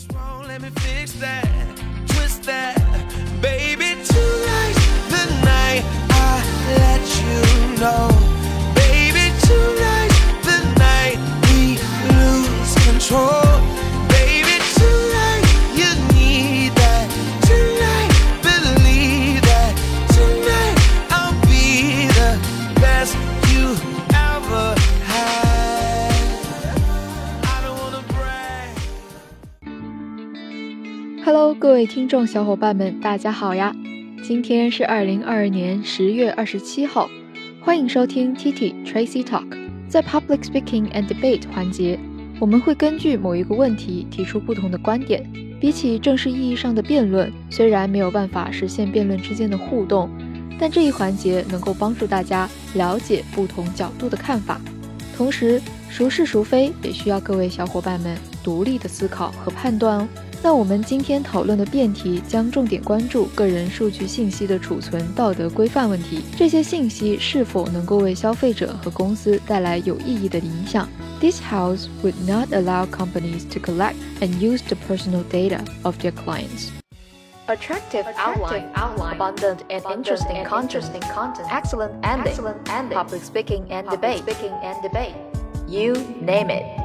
What's wrong? Let me fix that. Twist that. Hello，各位听众小伙伴们，大家好呀！今天是二零二二年十月二十七号，欢迎收听 TT Tracy Talk。在 Public Speaking and Debate 环节，我们会根据某一个问题提出不同的观点。比起正式意义上的辩论，虽然没有办法实现辩论之间的互动，但这一环节能够帮助大家了解不同角度的看法。同时，孰是孰非也需要各位小伙伴们独立的思考和判断哦。那我们今天讨论的辩题将重点关注个人数据信息的储存道德规范问题。这些信息是否能够为消费者和公司带来有意义的影响？This house would not allow companies to collect and use the personal data of their clients. Attractive, outline, outline, abundant and interesting, and content, interesting content, excellent ending, excellent ending, public speaking and public debate, speaking and debate. You name it.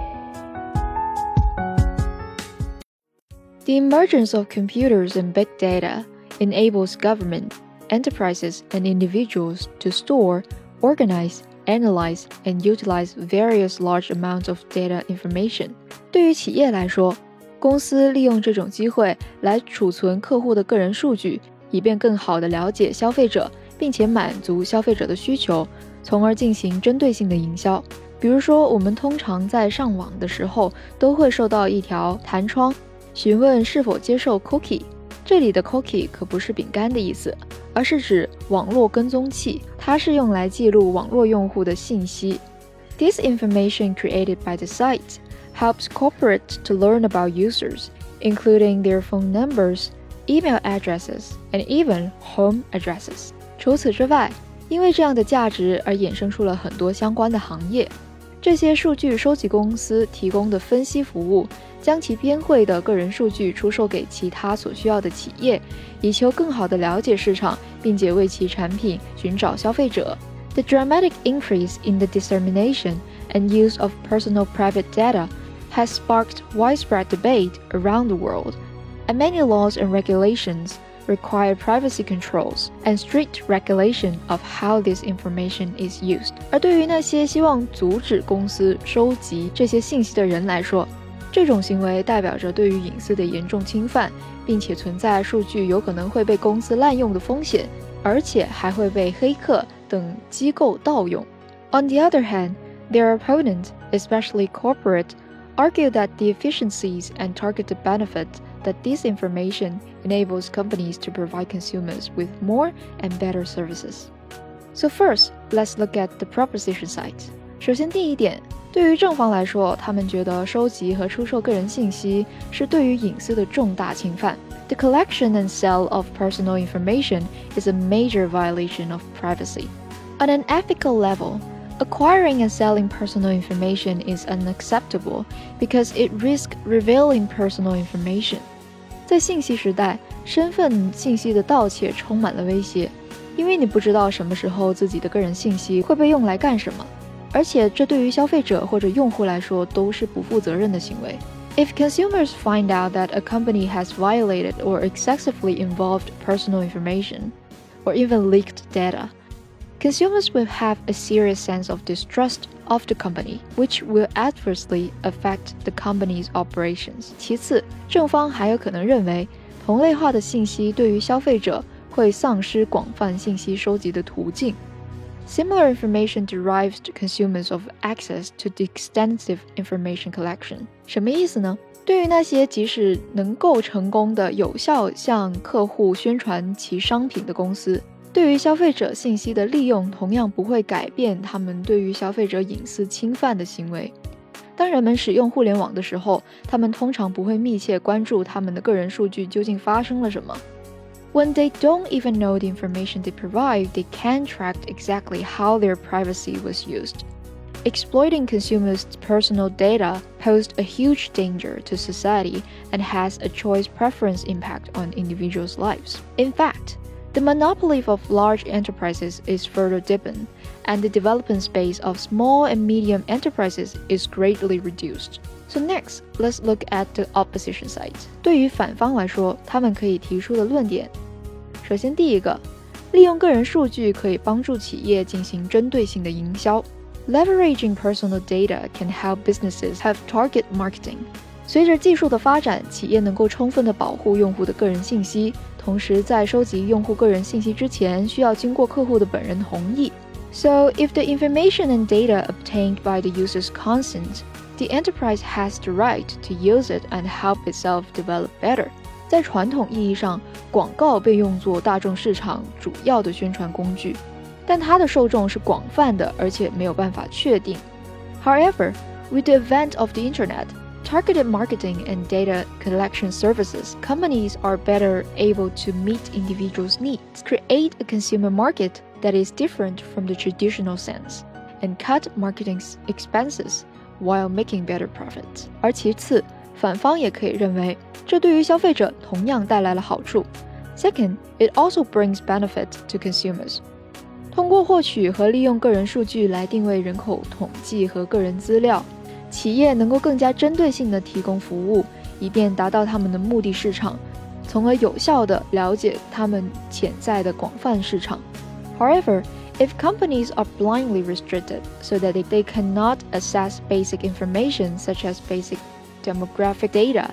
The emergence of computers and big data enables government, enterprises, and individuals to store, organize, analyze, and utilize various large amounts of data information. 对于企业来说，公司利用这种机会来储存客户的个人数据，以便更好地了解消费者，并且满足消费者的需求，从而进行针对性的营销。比如说，我们通常在上网的时候，都会收到一条弹窗。 询问是否接受 cookie，这里的 cookie 可不是饼干的意思，而是指网络跟踪器，它是用来记录网络用户的信息。This information created by the site helps corporate to learn about users, including their phone numbers, email addresses, and even home addresses. 除此之外，因为这样的价值而衍生出了很多相关的行业。 这些数据收集公司提供的分析服务。将其编绘的个人数据出售给其他所需要的企业，以求更好地了解市场，并且为其产品寻找消费者。The dramatic increase in the dissemination and use of personal private data has sparked widespread debate around the world, and many laws and regulations require privacy controls and strict regulation of how this information is used. 而对于那些希望阻止公司收集这些信息的人来说，这种行为代表着对于隐私的严重侵犯，并且存在数据有可能会被公司滥用的风险，而且还会被黑客等机构盗用。On the other hand, their opponents, especially corporate, argue that the efficiencies and targeted benefits that this information enables companies to provide consumers with more and better services. So first, let's look at the proposition side. 首先，第一点。对于正方来说，他们觉得收集和出售个人信息是对于隐私的重大侵犯。The collection and sale of personal information is a major violation of privacy. On an ethical level, acquiring and selling personal information is unacceptable because it risks revealing personal information. 在信息时代，身份信息的盗窃充满了威胁，因为你不知道什么时候自己的个人信息会被用来干什么。而且这对于消费者或者用户来说都是不负责任的行为。If consumers find out that a company has violated or excessively involved personal information, or even leaked data, consumers will have a serious sense of distrust of the company, which will adversely affect the company's operations. 其次，正方还有可能认为，同类化的信息对于消费者会丧失广泛信息收集的途径。Similar information derives to consumers of access to the extensive information collection。什么意思呢？对于那些即使能够成功的有效向客户宣传其商品的公司， 对于消费者信息的利用同样不会改变他们对于消费者隐私侵犯的行为。当人们使用互联网的时候，他们通常不会密切关注他们的个人数据究竟发生了什么。When they don't even know the information they provide, they can't track exactly how their privacy was used. exploiting consumers' personal data posed a huge danger to society and has a choice preference impact on individuals' lives. In fact, the monopoly of large enterprises is further deepened, and the development space of small and medium enterprises is greatly reduced. So next, let's look at the opposition side. 对于反方来说，他们可以提出的论点，首先第一个，利用个人数据可以帮助企业进行针对性的营销。Leveraging personal data can help businesses have target marketing. 随着技术的发展，企业能够充分的保护用户的个人信息， 同时在收集用户个人信息之前，需要经过客户的本人同意。So if the information and data obtained by the user's consent the enterprise has the right to use it and help itself develop better. 在传统意义上，广告被用作大众市场主要的宣传工具，但它的受众是广泛的，而且没有办法确定。However, with the advent of the internet, targeted marketing and data collection services, companies are better able to meet individuals' needs, create a consumer market that is different from the traditional sense, and cut marketing expenses while making better profits。而其次，反方也可以认为，这对于消费者同样带来了好处。Second, it also brings benefit to consumers。通过获取和利用个人数据来定位人口统计和个人资料， 企业能够更加针对性地提供服务，以便达到他们的目的市场，从而有效地了解他们潜在的广泛市场。However, if companies are blindly restricted so that they cannot access basic information such as basic demographic data,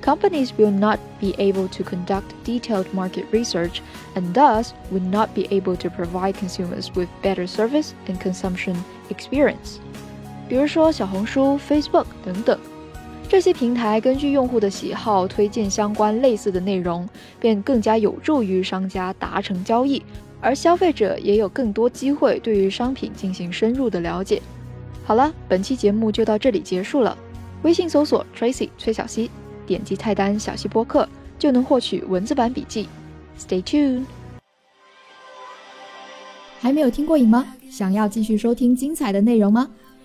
companies will not be able to conduct detailed market research and thus would not be able to provide consumers with better service and consumption experience. 比如说小红书、Facebook 等等，这些平台根据用户的喜好推荐相关类似的内容，便更加有助于商家达成交易，而消费者也有更多机会对于商品进行深入的了解。好了，本期节目就到这里结束了。微信搜索 Tracy 崔小溪，点击菜单小溪播客就能获取文字版笔记。Stay tuned。还没有听过瘾吗？想要继续收听精彩的内容吗？